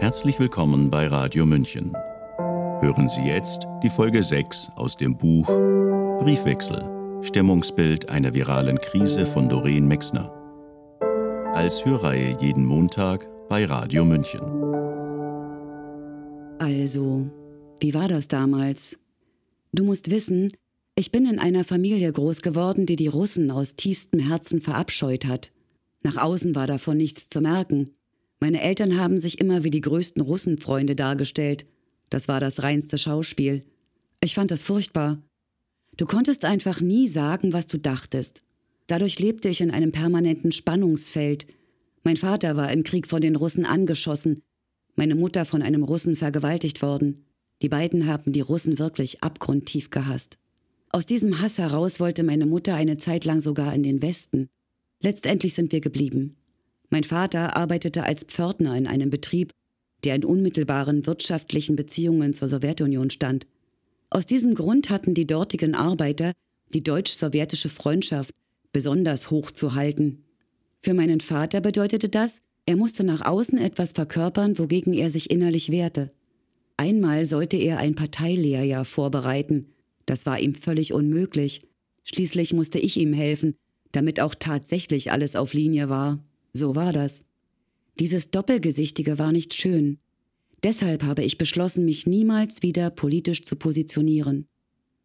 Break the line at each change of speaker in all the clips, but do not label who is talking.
Herzlich willkommen bei Radio München. Hören Sie jetzt die Folge 6 aus dem Buch Briefwechsel, Stimmungsbild einer viralen Krise von Doreen Mexner. Als Hörreihe jeden Montag bei Radio München.
Also, wie war das damals? Du musst wissen, ich bin in einer Familie groß geworden, die die Russen aus tiefstem Herzen verabscheut hat. Nach außen war davon nichts zu merken. Meine Eltern haben sich immer wie die größten Russenfreunde dargestellt. Das war das reinste Schauspiel. Ich fand das furchtbar. Du konntest einfach nie sagen, was du dachtest. Dadurch lebte ich in einem permanenten Spannungsfeld. Mein Vater war im Krieg von den Russen angeschossen, meine Mutter von einem Russen vergewaltigt worden. Die beiden haben die Russen wirklich abgrundtief gehasst. Aus diesem Hass heraus wollte meine Mutter eine Zeit lang sogar in den Westen. Letztendlich sind wir geblieben. Mein Vater arbeitete als Pförtner in einem Betrieb, der in unmittelbaren wirtschaftlichen Beziehungen zur Sowjetunion stand. Aus diesem Grund hatten die dortigen Arbeiter die deutsch-sowjetische Freundschaft besonders hoch zu halten. Für meinen Vater bedeutete das, er musste nach außen etwas verkörpern, wogegen er sich innerlich wehrte. Einmal sollte er ein Parteilehrjahr vorbereiten. Das war ihm völlig unmöglich. Schließlich musste ich ihm helfen, damit auch tatsächlich alles auf Linie war. So war das. Dieses Doppelgesichtige war nicht schön. Deshalb habe ich beschlossen, mich niemals wieder politisch zu positionieren.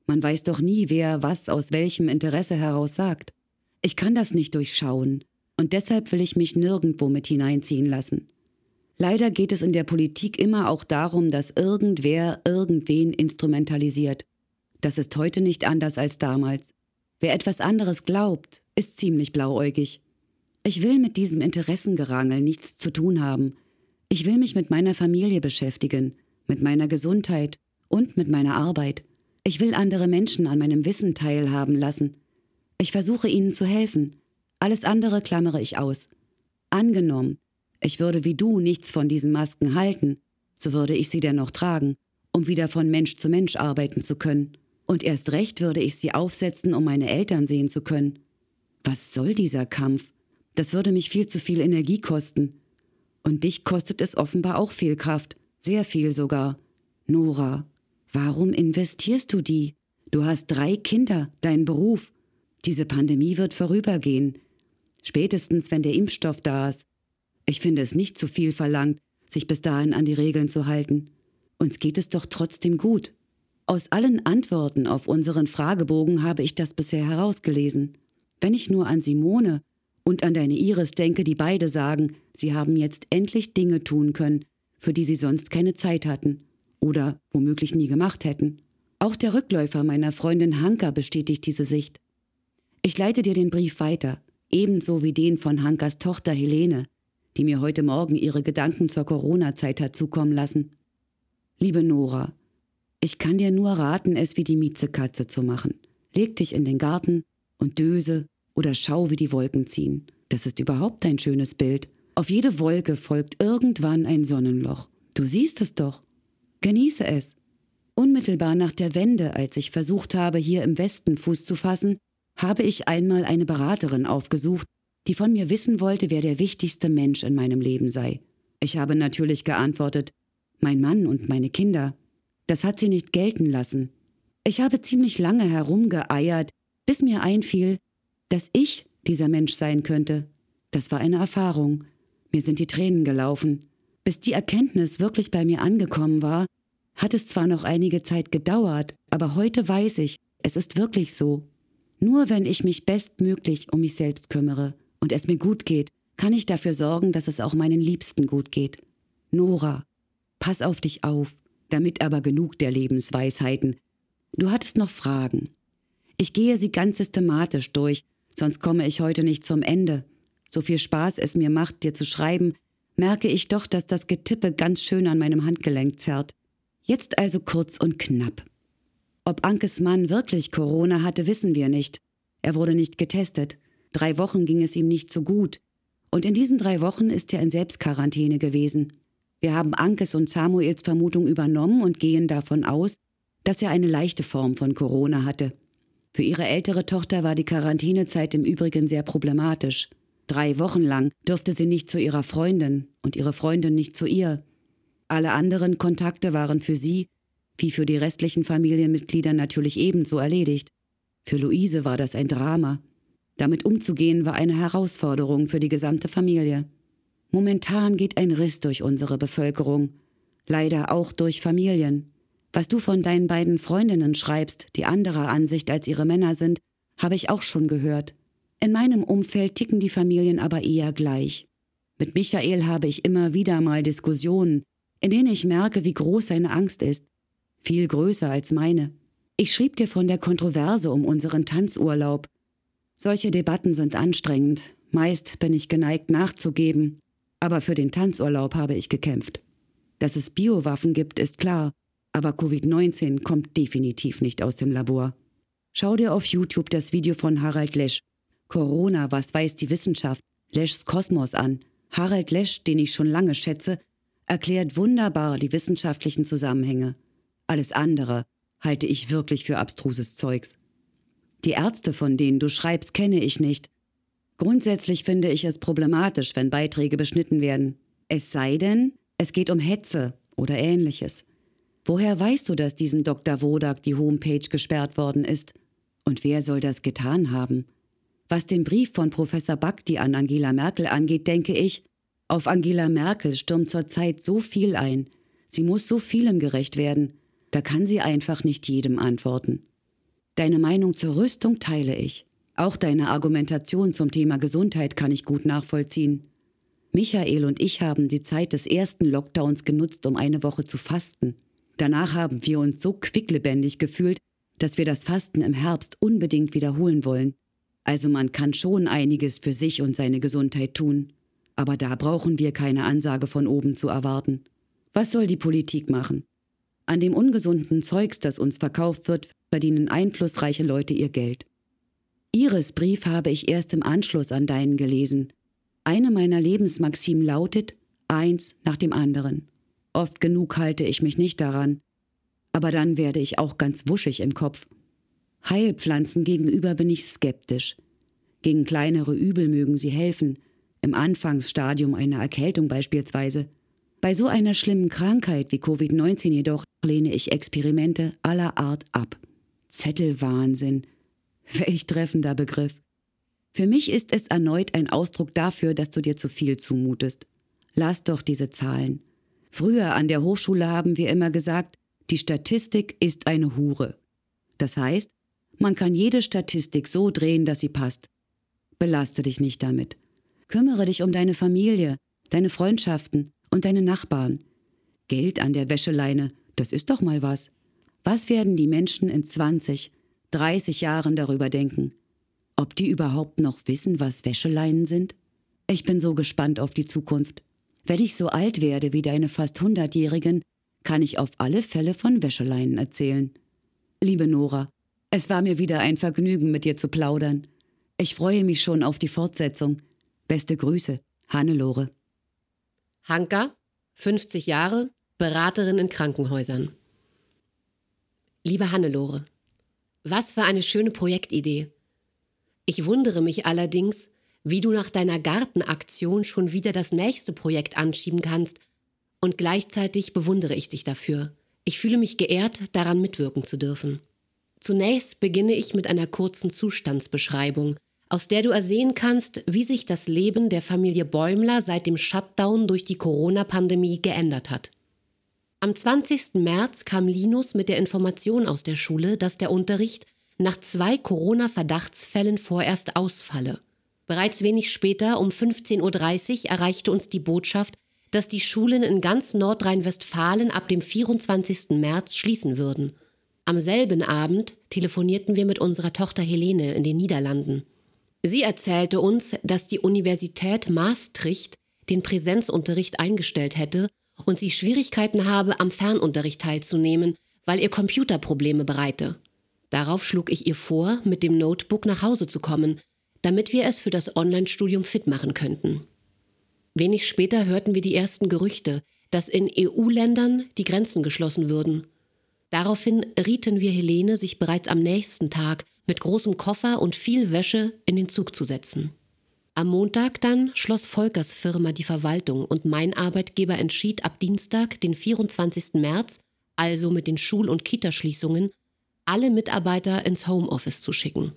Man weiß doch nie, wer was aus welchem Interesse heraus sagt. Ich kann das nicht durchschauen, und deshalb will ich mich nirgendwo mit hineinziehen lassen. Leider geht es in der Politik immer auch darum, dass irgendwer irgendwen instrumentalisiert. Das ist heute nicht anders als damals. Wer etwas anderes glaubt, ist ziemlich blauäugig. Ich will mit diesem Interessengerangel nichts zu tun haben. Ich will mich mit meiner Familie beschäftigen, mit meiner Gesundheit und mit meiner Arbeit. Ich will andere Menschen an meinem Wissen teilhaben lassen. Ich versuche ihnen zu helfen. Alles andere klammere ich aus. Angenommen, ich würde wie du nichts von diesen Masken halten, so würde ich sie dennoch tragen, um wieder von Mensch zu Mensch arbeiten zu können. Und erst recht würde ich sie aufsetzen, um meine Eltern sehen zu können. Was soll dieser Kampf? Das würde mich viel zu viel Energie kosten. Und dich kostet es offenbar auch viel Kraft, sehr viel sogar. Nora, warum investierst du die? Du hast drei Kinder, deinen Beruf. Diese Pandemie wird vorübergehen. Spätestens, wenn der Impfstoff da ist. Ich finde es nicht zu viel verlangt, sich bis dahin an die Regeln zu halten. Uns geht es doch trotzdem gut. Aus allen Antworten auf unseren Fragebogen habe ich das bisher herausgelesen. Wenn ich nur an Simone und an deine Iris denke, die beide sagen, sie haben jetzt endlich Dinge tun können, für die sie sonst keine Zeit hatten oder womöglich nie gemacht hätten. Auch der Rückläufer meiner Freundin Hanka bestätigt diese Sicht. Ich leite dir den Brief weiter, ebenso wie den von Hankas Tochter Helene, die mir heute Morgen ihre Gedanken zur Corona-Zeit hat zukommen lassen. Liebe Nora, ich kann dir nur raten, es wie die Miezekatze zu machen. Leg dich in den Garten und döse oder schau, wie die Wolken ziehen. Das ist überhaupt ein schönes Bild. Auf jede Wolke folgt irgendwann ein Sonnenloch. Du siehst es doch. Genieße es. Unmittelbar nach der Wende, als ich versucht habe, hier im Westen Fuß zu fassen, habe ich einmal eine Beraterin aufgesucht, die von mir wissen wollte, wer der wichtigste Mensch in meinem Leben sei. Ich habe natürlich geantwortet, mein Mann und meine Kinder. Das hat sie nicht gelten lassen. Ich habe ziemlich lange herumgeeiert, bis mir einfiel, dass ich dieser Mensch sein könnte. Das war eine Erfahrung. Mir sind die Tränen gelaufen. Bis die Erkenntnis wirklich bei mir angekommen war, hat es zwar noch einige Zeit gedauert, aber heute weiß ich, es ist wirklich so. Nur wenn ich mich bestmöglich um mich selbst kümmere und es mir gut geht, kann ich dafür sorgen, dass es auch meinen Liebsten gut geht. Nora, pass auf dich auf damit aber genug der Lebensweisheiten. Du hattest noch Fragen. Ich gehe sie ganz systematisch durch, sonst komme ich heute nicht zum Ende. So viel Spaß es mir macht, dir zu schreiben, merke ich doch, dass das Getippe ganz schön an meinem Handgelenk zerrt. Jetzt also kurz und knapp. Ob Ankes Mann wirklich Corona hatte, wissen wir nicht. Er wurde nicht getestet. Drei Wochen ging es ihm nicht so gut. Und in diesen drei Wochen ist er in Selbstquarantäne gewesen. Wir haben Ankes und Samuels Vermutung übernommen und gehen davon aus, dass er eine leichte Form von Corona hatte. Für ihre ältere Tochter war die Quarantänezeit im Übrigen sehr problematisch. Drei Wochen lang durfte sie nicht zu ihrer Freundin und ihre Freundin nicht zu ihr. Alle anderen Kontakte waren für sie, wie für die restlichen Familienmitglieder natürlich ebenso erledigt. Für Luise war das ein Drama. Damit umzugehen war eine Herausforderung für die gesamte Familie. Momentan geht ein Riss durch unsere Bevölkerung, leider auch durch Familien. Was du von deinen beiden Freundinnen schreibst, die anderer Ansicht als ihre Männer sind, habe ich auch schon gehört. In meinem Umfeld ticken die Familien aber eher gleich. Mit Michael habe ich immer wieder mal Diskussionen, in denen ich merke, wie groß seine Angst ist. Viel größer als meine. Ich schrieb dir von der Kontroverse um unseren Tanzurlaub. Solche Debatten sind anstrengend. Meist bin ich geneigt nachzugeben. Aber für den Tanzurlaub habe ich gekämpft. Dass es Biowaffen gibt, ist klar. Aber Covid-19 kommt definitiv nicht aus dem Labor. Schau dir auf YouTube das Video von Harald Lesch. Corona, was weiß die Wissenschaft? Leschs Kosmos an. Harald Lesch, den ich schon lange schätze, erklärt wunderbar die wissenschaftlichen Zusammenhänge. Alles andere halte ich wirklich für abstruses Zeugs. Die Ärzte, von denen du schreibst, kenne ich nicht. Grundsätzlich finde ich es problematisch, wenn Beiträge beschnitten werden. Es sei denn, es geht um Hetze oder ähnliches. Woher weißt du, dass diesem Dr. Wodak die Homepage gesperrt worden ist? Und wer soll das getan haben? Was den Brief von Professor Bakti an Angela Merkel angeht, denke ich, auf Angela Merkel stürmt zurzeit so viel ein. Sie muss so vielem gerecht werden. Da kann sie einfach nicht jedem antworten. Deine Meinung zur Rüstung teile ich. Auch deine Argumentation zum Thema Gesundheit kann ich gut nachvollziehen. Michael und ich haben die Zeit des ersten Lockdowns genutzt, um eine Woche zu fasten. Danach haben wir uns so quicklebendig gefühlt, dass wir das Fasten im Herbst unbedingt wiederholen wollen. Also man kann schon einiges für sich und seine Gesundheit tun. Aber da brauchen wir keine Ansage von oben zu erwarten. Was soll die Politik machen? An dem ungesunden Zeugs, das uns verkauft wird, verdienen einflussreiche Leute ihr Geld. Ihres Brief habe ich erst im Anschluss an deinen gelesen. Eine meiner Lebensmaximen lautet, eins nach dem anderen. Oft genug halte ich mich nicht daran. Aber dann werde ich auch ganz wuschig im Kopf. Heilpflanzen gegenüber bin ich skeptisch. Gegen kleinere Übel mögen sie helfen, im Anfangsstadium einer Erkältung beispielsweise. Bei so einer schlimmen Krankheit wie Covid-19 jedoch lehne ich Experimente aller Art ab. Zettelwahnsinn. Welch treffender Begriff. Für mich ist es erneut ein Ausdruck dafür, dass du dir zu viel zumutest. Lass doch diese Zahlen. Früher an der Hochschule haben wir immer gesagt, die Statistik ist eine Hure. Das heißt, man kann jede Statistik so drehen, dass sie passt. Belaste dich nicht damit. Kümmere dich um deine Familie, deine Freundschaften und deine Nachbarn. Geld an der Wäscheleine, das ist doch mal was. Was werden die Menschen in 20, 30 Jahren darüber denken? Ob die überhaupt noch wissen, was Wäscheleinen sind? Ich bin so gespannt auf die Zukunft. Wenn ich so alt werde wie deine fast hundertjährigen, kann ich auf alle Fälle von Wäscheleinen erzählen. Liebe Nora, es war mir wieder ein Vergnügen, mit dir zu plaudern. Ich freue mich schon auf die Fortsetzung. Beste Grüße, Hannelore.
Hanka, 50 Jahre, Beraterin in Krankenhäusern. Liebe Hannelore, was für eine schöne Projektidee. Ich wundere mich allerdings, wie du nach deiner Gartenaktion schon wieder das nächste Projekt anschieben kannst, und gleichzeitig bewundere ich dich dafür. Ich fühle mich geehrt, daran mitwirken zu dürfen. Zunächst beginne ich mit einer kurzen Zustandsbeschreibung, aus der du ersehen kannst, wie sich das Leben der Familie Bäumler seit dem Shutdown durch die Corona-Pandemie geändert hat. Am 20. März kam Linus mit der Information aus der Schule, dass der Unterricht nach zwei Corona-Verdachtsfällen vorerst ausfalle. Bereits wenig später, um 15.30 Uhr, erreichte uns die Botschaft, dass die Schulen in ganz Nordrhein-Westfalen ab dem 24. März schließen würden. Am selben Abend telefonierten wir mit unserer Tochter Helene in den Niederlanden. Sie erzählte uns, dass die Universität Maastricht den Präsenzunterricht eingestellt hätte und sie Schwierigkeiten habe, am Fernunterricht teilzunehmen, weil ihr Computer Probleme bereite. Darauf schlug ich ihr vor, mit dem Notebook nach Hause zu kommen, damit wir es für das Online-Studium fit machen könnten. Wenig später hörten wir die ersten Gerüchte, dass in EU-Ländern die Grenzen geschlossen würden. Daraufhin rieten wir Helene, sich bereits am nächsten Tag mit großem Koffer und viel Wäsche in den Zug zu setzen. Am Montag dann schloss Volkers Firma die Verwaltung und mein Arbeitgeber entschied ab Dienstag, den 24. März, also mit den Schul- und Kitaschließungen, alle Mitarbeiter ins Homeoffice zu schicken.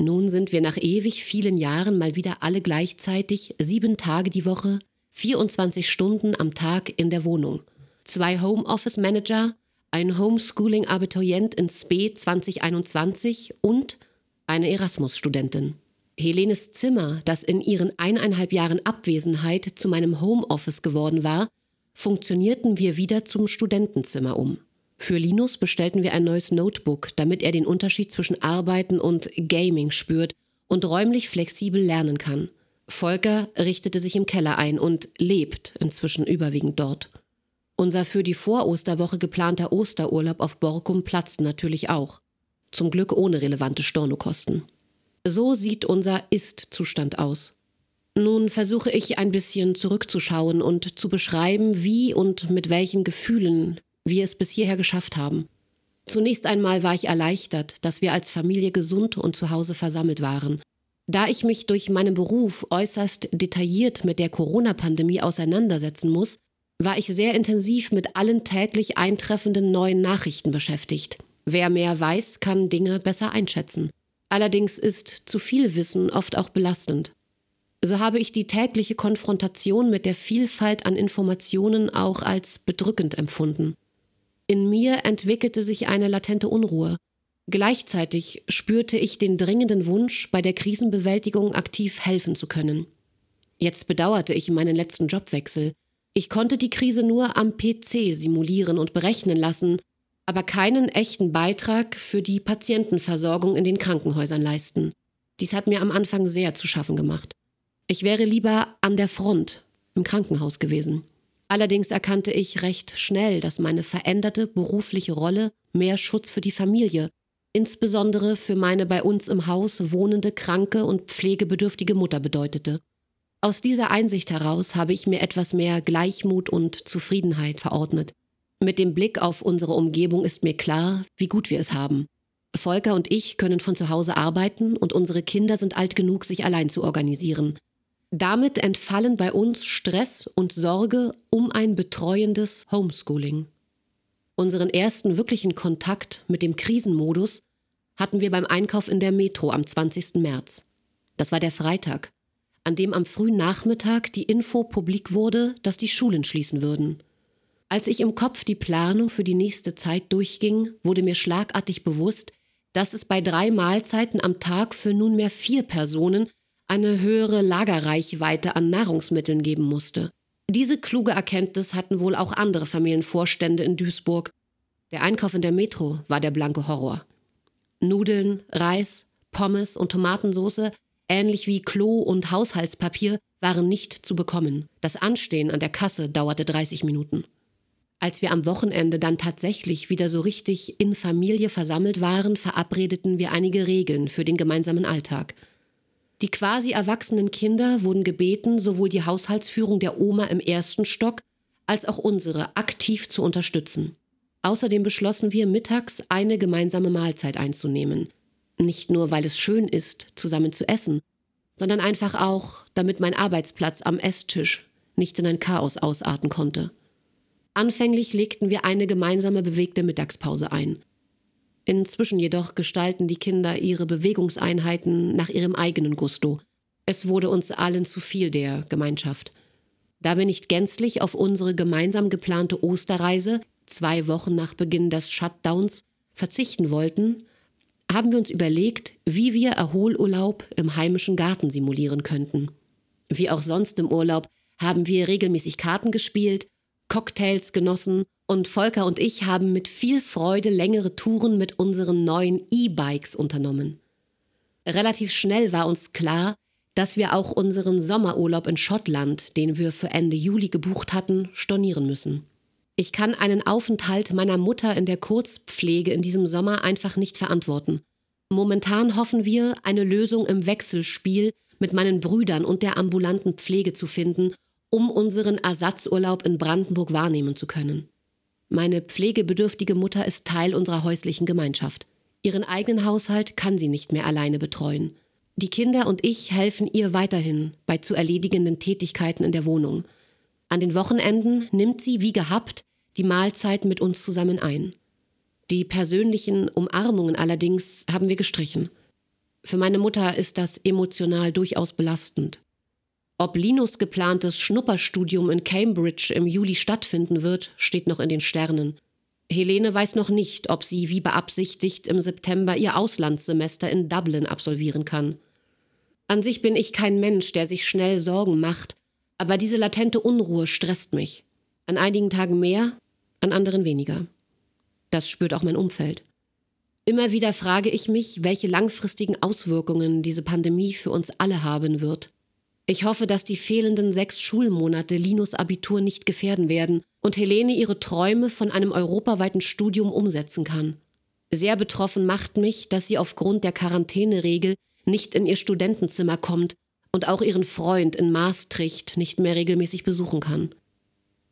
Nun sind wir nach ewig vielen Jahren mal wieder alle gleichzeitig sieben Tage die Woche, 24 Stunden am Tag in der Wohnung. Zwei Homeoffice-Manager, ein Homeschooling-Abiturient in SPE 2021 und eine Erasmus-Studentin. Helenes Zimmer, das in ihren eineinhalb Jahren Abwesenheit zu meinem Homeoffice geworden war, funktionierten wir wieder zum Studentenzimmer um. Für Linus bestellten wir ein neues Notebook, damit er den Unterschied zwischen Arbeiten und Gaming spürt und räumlich flexibel lernen kann. Volker richtete sich im Keller ein und lebt inzwischen überwiegend dort. Unser für die Vorosterwoche geplanter Osterurlaub auf Borkum platzt natürlich auch. Zum Glück ohne relevante Stornokosten. So sieht unser Ist-Zustand aus. Nun versuche ich ein bisschen zurückzuschauen und zu beschreiben, wie und mit welchen Gefühlen wir es bis hierher geschafft haben. Zunächst einmal war ich erleichtert, dass wir als Familie gesund und zu Hause versammelt waren. Da ich mich durch meinen Beruf äußerst detailliert mit der Corona-Pandemie auseinandersetzen muss, war ich sehr intensiv mit allen täglich eintreffenden neuen Nachrichten beschäftigt. Wer mehr weiß, kann Dinge besser einschätzen. Allerdings ist zu viel Wissen oft auch belastend. So habe ich die tägliche Konfrontation mit der Vielfalt an Informationen auch als bedrückend empfunden. In mir entwickelte sich eine latente Unruhe. Gleichzeitig spürte ich den dringenden Wunsch, bei der Krisenbewältigung aktiv helfen zu können. Jetzt bedauerte ich meinen letzten Jobwechsel. Ich konnte die Krise nur am PC simulieren und berechnen lassen, aber keinen echten Beitrag für die Patientenversorgung in den Krankenhäusern leisten. Dies hat mir am Anfang sehr zu schaffen gemacht. Ich wäre lieber an der Front im Krankenhaus gewesen. Allerdings erkannte ich recht schnell, dass meine veränderte berufliche Rolle mehr Schutz für die Familie, insbesondere für meine bei uns im Haus wohnende kranke und pflegebedürftige Mutter bedeutete. Aus dieser Einsicht heraus habe ich mir etwas mehr Gleichmut und Zufriedenheit verordnet. Mit dem Blick auf unsere Umgebung ist mir klar, wie gut wir es haben. Volker und ich können von zu Hause arbeiten und unsere Kinder sind alt genug, sich allein zu organisieren. Damit entfallen bei uns Stress und Sorge um ein betreuendes Homeschooling. Unseren ersten wirklichen Kontakt mit dem Krisenmodus hatten wir beim Einkauf in der Metro am 20. März. Das war der Freitag, an dem am frühen Nachmittag die Info publik wurde, dass die Schulen schließen würden. Als ich im Kopf die Planung für die nächste Zeit durchging, wurde mir schlagartig bewusst, dass es bei drei Mahlzeiten am Tag für nunmehr vier Personen eine höhere Lagerreichweite an Nahrungsmitteln geben musste. Diese kluge Erkenntnis hatten wohl auch andere Familienvorstände in Duisburg. Der Einkauf in der Metro war der blanke Horror. Nudeln, Reis, Pommes und Tomatensauce, ähnlich wie Klo und Haushaltspapier, waren nicht zu bekommen. Das Anstehen an der Kasse dauerte 30 Minuten. Als wir am Wochenende dann tatsächlich wieder so richtig in Familie versammelt waren, verabredeten wir einige Regeln für den gemeinsamen Alltag. Die quasi erwachsenen Kinder wurden gebeten, sowohl die Haushaltsführung der Oma im ersten Stock als auch unsere aktiv zu unterstützen. Außerdem beschlossen wir, mittags eine gemeinsame Mahlzeit einzunehmen. Nicht nur, weil es schön ist, zusammen zu essen, sondern einfach auch, damit mein Arbeitsplatz am Esstisch nicht in ein Chaos ausarten konnte. Anfänglich legten wir eine gemeinsame bewegte Mittagspause ein. Inzwischen jedoch gestalten die Kinder ihre Bewegungseinheiten nach ihrem eigenen Gusto. Es wurde uns allen zu viel der Gemeinschaft. Da wir nicht gänzlich auf unsere gemeinsam geplante Osterreise, zwei Wochen nach Beginn des Shutdowns, verzichten wollten, haben wir uns überlegt, wie wir Erholurlaub im heimischen Garten simulieren könnten. Wie auch sonst im Urlaub haben wir regelmäßig Karten gespielt Cocktails genossen und Volker und ich haben mit viel Freude längere Touren mit unseren neuen E-Bikes unternommen. Relativ schnell war uns klar, dass wir auch unseren Sommerurlaub in Schottland, den wir für Ende Juli gebucht hatten, stornieren müssen. Ich kann einen Aufenthalt meiner Mutter in der Kurzpflege in diesem Sommer einfach nicht verantworten. Momentan hoffen wir, eine Lösung im Wechselspiel mit meinen Brüdern und der ambulanten Pflege zu finden um unseren Ersatzurlaub in Brandenburg wahrnehmen zu können. Meine pflegebedürftige Mutter ist Teil unserer häuslichen Gemeinschaft. Ihren eigenen Haushalt kann sie nicht mehr alleine betreuen. Die Kinder und ich helfen ihr weiterhin bei zu erledigenden Tätigkeiten in der Wohnung. An den Wochenenden nimmt sie wie gehabt die Mahlzeit mit uns zusammen ein. Die persönlichen Umarmungen allerdings haben wir gestrichen. Für meine Mutter ist das emotional durchaus belastend. Ob Linus geplantes Schnupperstudium in Cambridge im Juli stattfinden wird, steht noch in den Sternen. Helene weiß noch nicht, ob sie wie beabsichtigt im September ihr Auslandssemester in Dublin absolvieren kann. An sich bin ich kein Mensch, der sich schnell Sorgen macht, aber diese latente Unruhe stresst mich. An einigen Tagen mehr, an anderen weniger. Das spürt auch mein Umfeld. Immer wieder frage ich mich, welche langfristigen Auswirkungen diese Pandemie für uns alle haben wird. Ich hoffe, dass die fehlenden sechs Schulmonate Linus Abitur nicht gefährden werden und Helene ihre Träume von einem europaweiten Studium umsetzen kann. Sehr betroffen macht mich, dass sie aufgrund der Quarantäneregel nicht in ihr Studentenzimmer kommt und auch ihren Freund in Maastricht nicht mehr regelmäßig besuchen kann.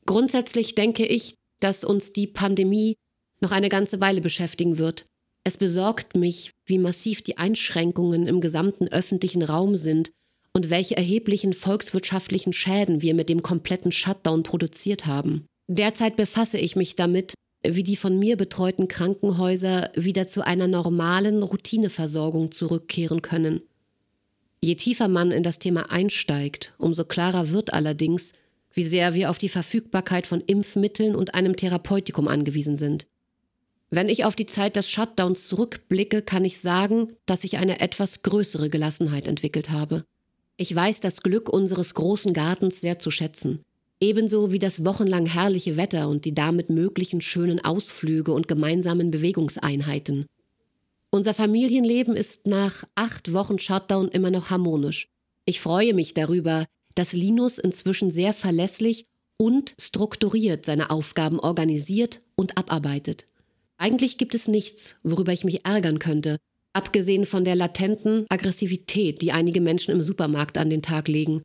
Grundsätzlich denke ich, dass uns die Pandemie noch eine ganze Weile beschäftigen wird es besorgt mich, wie massiv die Einschränkungen im gesamten öffentlichen Raum sind und welche erheblichen volkswirtschaftlichen Schäden wir mit dem kompletten Shutdown produziert haben. Derzeit befasse ich mich damit, wie die von mir betreuten Krankenhäuser wieder zu einer normalen Routineversorgung zurückkehren können. Je tiefer man in das Thema einsteigt, umso klarer wird allerdings, wie sehr wir auf die Verfügbarkeit von Impfmitteln und einem Therapeutikum angewiesen sind. Wenn ich auf die Zeit des Shutdowns zurückblicke, kann ich sagen, dass ich eine etwas größere Gelassenheit entwickelt habe. Ich weiß das Glück unseres großen Gartens sehr zu schätzen. Ebenso wie das wochenlang herrliche Wetter und die damit möglichen schönen Ausflüge und gemeinsamen Bewegungseinheiten. Unser Familienleben ist nach acht Wochen Shutdown immer noch harmonisch. Ich freue mich darüber, dass Linus inzwischen sehr verlässlich und strukturiert seine Aufgaben organisiert und abarbeitet. Eigentlich gibt es nichts, worüber ich mich ärgern könnte, abgesehen von der latenten Aggressivität, die einige Menschen im Supermarkt an den Tag legen.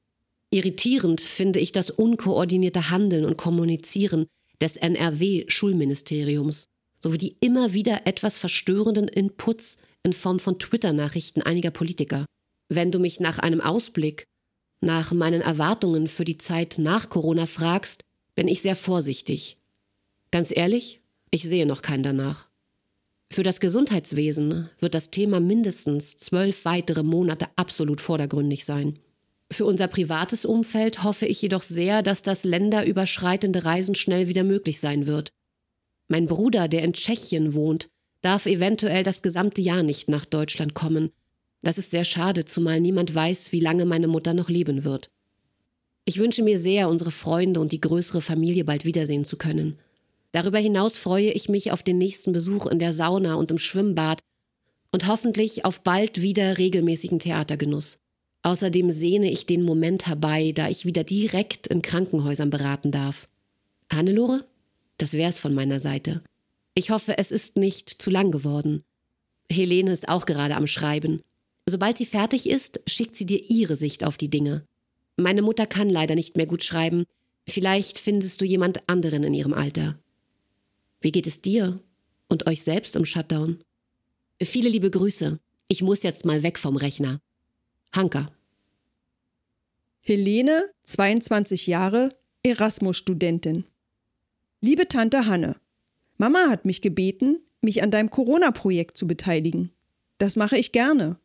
Irritierend finde ich das unkoordinierte Handeln und Kommunizieren des NRW-Schulministeriums sowie die immer wieder etwas verstörenden Inputs in Form von Twitter-Nachrichten einiger Politiker. Wenn du mich nach einem Ausblick, nach meinen Erwartungen für die Zeit nach Corona fragst, bin ich sehr vorsichtig. Ganz ehrlich, ich sehe noch keinen danach. Für das Gesundheitswesen wird das Thema mindestens zwölf weitere Monate absolut vordergründig sein. Für unser privates Umfeld hoffe ich jedoch sehr, dass das länderüberschreitende Reisen schnell wieder möglich sein wird. Mein Bruder, der in Tschechien wohnt, darf eventuell das gesamte Jahr nicht nach Deutschland kommen. Das ist sehr schade, zumal niemand weiß, wie lange meine Mutter noch leben wird. Ich wünsche mir sehr, unsere Freunde und die größere Familie bald wiedersehen zu können. Darüber hinaus freue ich mich auf den nächsten Besuch in der Sauna und im Schwimmbad und hoffentlich auf bald wieder regelmäßigen Theatergenuss. Außerdem sehne ich den Moment herbei, da ich wieder direkt in Krankenhäusern beraten darf. Hannelore? Das wär's von meiner Seite. Ich hoffe, es ist nicht zu lang geworden. Helene ist auch gerade am Schreiben. Sobald sie fertig ist, schickt sie dir ihre Sicht auf die Dinge. Meine Mutter kann leider nicht mehr gut schreiben. Vielleicht findest du jemand anderen in ihrem Alter. Wie geht es dir und euch selbst im Shutdown? Viele liebe Grüße. Ich muss jetzt mal weg vom Rechner. Hanka.
Helene, 22 Jahre, Erasmus-Studentin. Liebe Tante Hanne, Mama hat mich gebeten, mich an deinem Corona-Projekt zu beteiligen. Das mache ich gerne.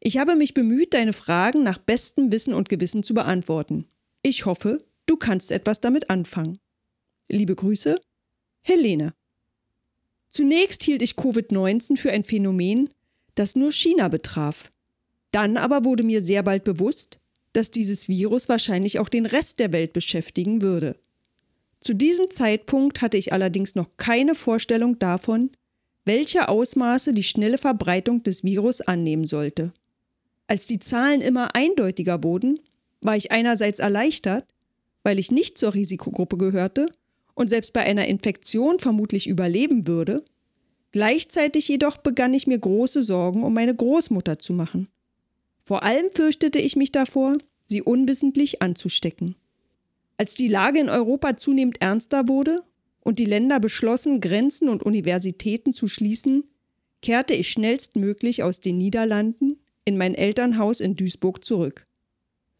Ich habe mich bemüht, deine Fragen nach bestem Wissen und Gewissen zu beantworten. Ich hoffe, du kannst etwas damit anfangen. Liebe Grüße, Helene. Zunächst hielt ich Covid-19 für ein Phänomen, das nur China betraf. Dann aber wurde mir sehr bald bewusst, dass dieses Virus wahrscheinlich auch den Rest der Welt beschäftigen würde. Zu diesem Zeitpunkt hatte ich allerdings noch keine Vorstellung davon, welche Ausmaße die schnelle Verbreitung des Virus annehmen sollte. Als die Zahlen immer eindeutiger wurden, war ich einerseits erleichtert, weil ich nicht zur Risikogruppe gehörte und selbst bei einer Infektion vermutlich überleben würde. Gleichzeitig jedoch begann ich mir große Sorgen um meine Großmutter zu machen. Vor allem fürchtete ich mich davor, sie unwissentlich anzustecken. Als die Lage in Europa zunehmend ernster wurde und die Länder beschlossen, Grenzen und Universitäten zu schließen, kehrte ich schnellstmöglich aus den Niederlanden in mein Elternhaus in Duisburg zurück.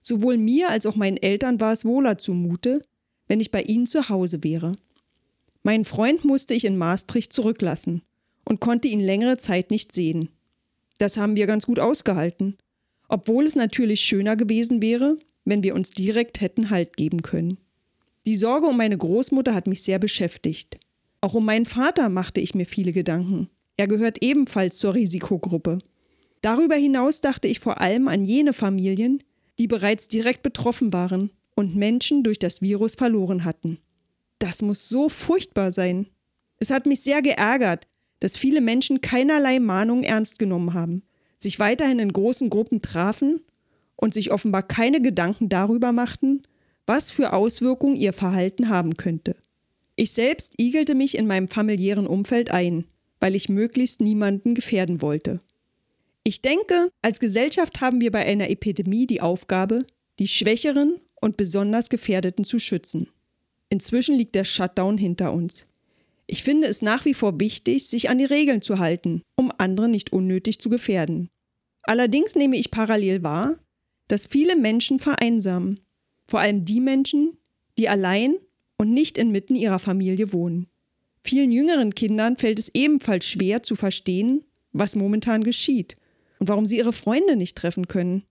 Sowohl mir als auch meinen Eltern war es wohler zumute, wenn ich bei ihnen zu Hause wäre. Meinen Freund musste ich in Maastricht zurücklassen und konnte ihn längere Zeit nicht sehen. Das haben wir ganz gut ausgehalten, obwohl es natürlich schöner gewesen wäre, wenn wir uns direkt hätten Halt geben können. Die Sorge um meine Großmutter hat mich sehr beschäftigt. Auch um meinen Vater machte ich mir viele Gedanken. Er gehört ebenfalls zur Risikogruppe. Darüber hinaus dachte ich vor allem an jene Familien, die bereits direkt betroffen waren und Menschen durch das Virus verloren hatten. Das muss so furchtbar sein. Es hat mich sehr geärgert, dass viele Menschen keinerlei Mahnung ernst genommen haben, sich weiterhin in großen Gruppen trafen und sich offenbar keine Gedanken darüber machten, was für Auswirkungen ihr Verhalten haben könnte. Ich selbst igelte mich in meinem familiären Umfeld ein, weil ich möglichst niemanden gefährden wollte. Ich denke, als Gesellschaft haben wir bei einer Epidemie die Aufgabe, die Schwächeren und besonders Gefährdeten zu schützen. Inzwischen liegt der Shutdown hinter uns. Ich finde es nach wie vor wichtig, sich an die Regeln zu halten, um andere nicht unnötig zu gefährden. Allerdings nehme ich parallel wahr, dass viele Menschen vereinsamen vor allem die Menschen, die allein und nicht inmitten ihrer Familie wohnen. Vielen jüngeren Kindern fällt es ebenfalls schwer zu verstehen, was momentan geschieht und warum sie ihre Freunde nicht treffen können.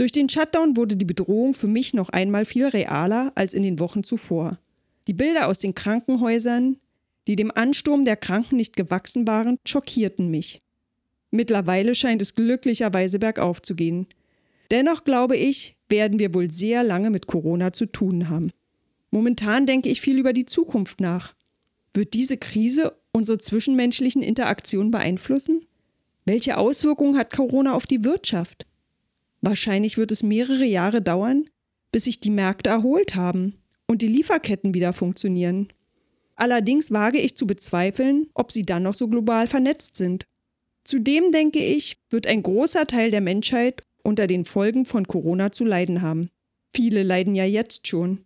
Durch den Shutdown wurde die Bedrohung für mich noch einmal viel realer als in den Wochen zuvor. Die Bilder aus den Krankenhäusern, die dem Ansturm der Kranken nicht gewachsen waren, schockierten mich. Mittlerweile scheint es glücklicherweise bergauf zu gehen. Dennoch glaube ich, werden wir wohl sehr lange mit Corona zu tun haben. Momentan denke ich viel über die Zukunft nach. Wird diese Krise unsere zwischenmenschlichen Interaktionen beeinflussen? Welche Auswirkungen hat Corona auf die Wirtschaft? Wahrscheinlich wird es mehrere Jahre dauern, bis sich die Märkte erholt haben und die Lieferketten wieder funktionieren. Allerdings wage ich zu bezweifeln, ob sie dann noch so global vernetzt sind. Zudem denke ich, wird ein großer Teil der Menschheit unter den Folgen von Corona zu leiden haben. Viele leiden ja jetzt schon.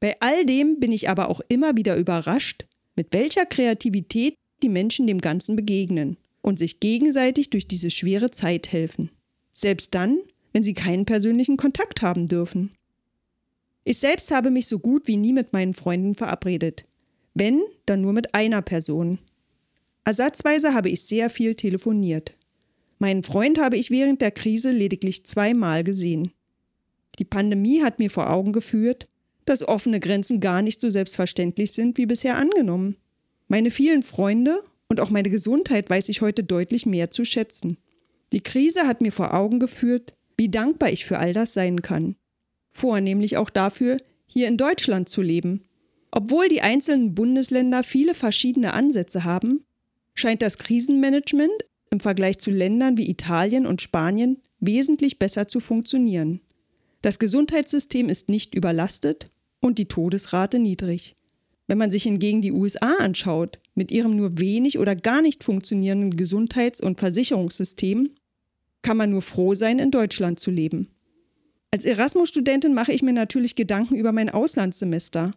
Bei all dem bin ich aber auch immer wieder überrascht, mit welcher Kreativität die Menschen dem Ganzen begegnen und sich gegenseitig durch diese schwere Zeit helfen. Selbst dann, wenn sie keinen persönlichen Kontakt haben dürfen. Ich selbst habe mich so gut wie nie mit meinen Freunden verabredet. Wenn, dann nur mit einer Person. Ersatzweise habe ich sehr viel telefoniert. Meinen Freund habe ich während der Krise lediglich zweimal gesehen. Die Pandemie hat mir vor Augen geführt, dass offene Grenzen gar nicht so selbstverständlich sind wie bisher angenommen. Meine vielen Freunde und auch meine Gesundheit weiß ich heute deutlich mehr zu schätzen. Die Krise hat mir vor Augen geführt, wie dankbar ich für all das sein kann. Vornehmlich auch dafür, hier in Deutschland zu leben. Obwohl die einzelnen Bundesländer viele verschiedene Ansätze haben, scheint das Krisenmanagement im Vergleich zu Ländern wie Italien und Spanien wesentlich besser zu funktionieren. Das Gesundheitssystem ist nicht überlastet und die Todesrate niedrig. Wenn man sich hingegen die USA anschaut, mit ihrem nur wenig oder gar nicht funktionierenden Gesundheits- und Versicherungssystem, kann man nur froh sein, in Deutschland zu leben. Als Erasmus-Studentin mache ich mir natürlich Gedanken über mein Auslandssemester.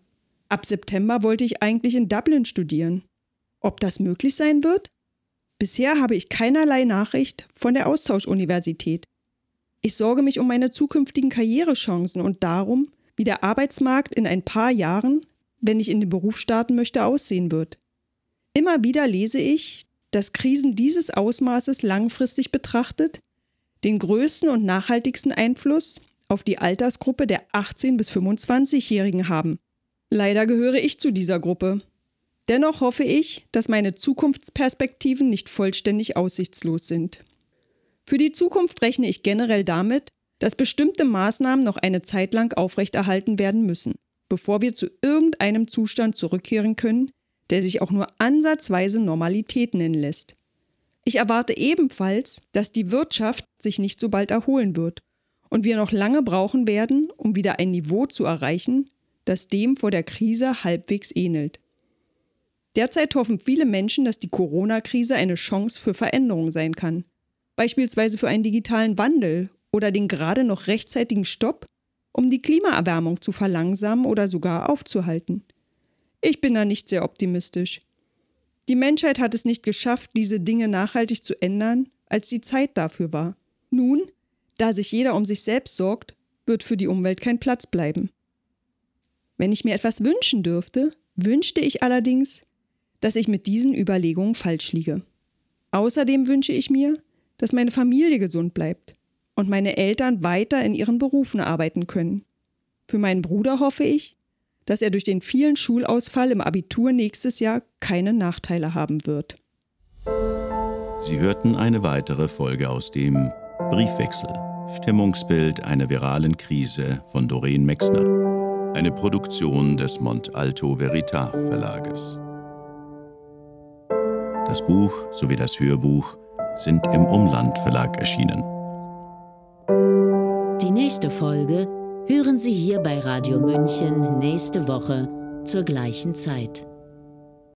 Ab September wollte ich eigentlich in Dublin studieren. Ob das möglich sein wird? Bisher habe ich keinerlei Nachricht von der Austauschuniversität. Ich sorge mich um meine zukünftigen Karrierechancen und darum, wie der Arbeitsmarkt in ein paar Jahren, wenn ich in den Beruf starten möchte, aussehen wird. Immer wieder lese ich, dass Krisen dieses Ausmaßes langfristig betrachtet den größten und nachhaltigsten Einfluss auf die Altersgruppe der 18- bis 25-Jährigen haben. Leider gehöre ich zu dieser Gruppe. Dennoch hoffe ich, dass meine Zukunftsperspektiven nicht vollständig aussichtslos sind. Für die Zukunft rechne ich generell damit, dass bestimmte Maßnahmen noch eine Zeit lang aufrechterhalten werden müssen, bevor wir zu irgendeinem Zustand zurückkehren können, der sich auch nur ansatzweise Normalität nennen lässt. Ich erwarte ebenfalls, dass die Wirtschaft sich nicht so bald erholen wird und wir noch lange brauchen werden, um wieder ein Niveau zu erreichen, das dem vor der Krise halbwegs ähnelt. Derzeit hoffen viele Menschen, dass die Corona-Krise eine Chance für Veränderung sein kann. Beispielsweise für einen digitalen Wandel oder den gerade noch rechtzeitigen Stopp, um die Klimaerwärmung zu verlangsamen oder sogar aufzuhalten. Ich bin da nicht sehr optimistisch. Die Menschheit hat es nicht geschafft, diese Dinge nachhaltig zu ändern, als die Zeit dafür war. Nun, da sich jeder um sich selbst sorgt, wird für die Umwelt kein Platz bleiben. Wenn ich mir etwas wünschen dürfte, wünschte ich allerdings, dass ich mit diesen Überlegungen falsch liege. Außerdem wünsche ich mir, dass meine Familie gesund bleibt und meine Eltern weiter in ihren Berufen arbeiten können. Für meinen Bruder hoffe ich, dass er durch den vielen Schulausfall im Abitur nächstes Jahr keine Nachteile haben wird.
Sie hörten eine weitere Folge aus dem Briefwechsel. Stimmungsbild einer viralen Krise von Doreen Mexner. Eine Produktion des Mont Alto Veritas Verlages. Das Buch sowie das Hörbuch sind im Umland Verlag erschienen.
Die nächste Folge hören Sie hier bei Radio München nächste Woche zur gleichen Zeit.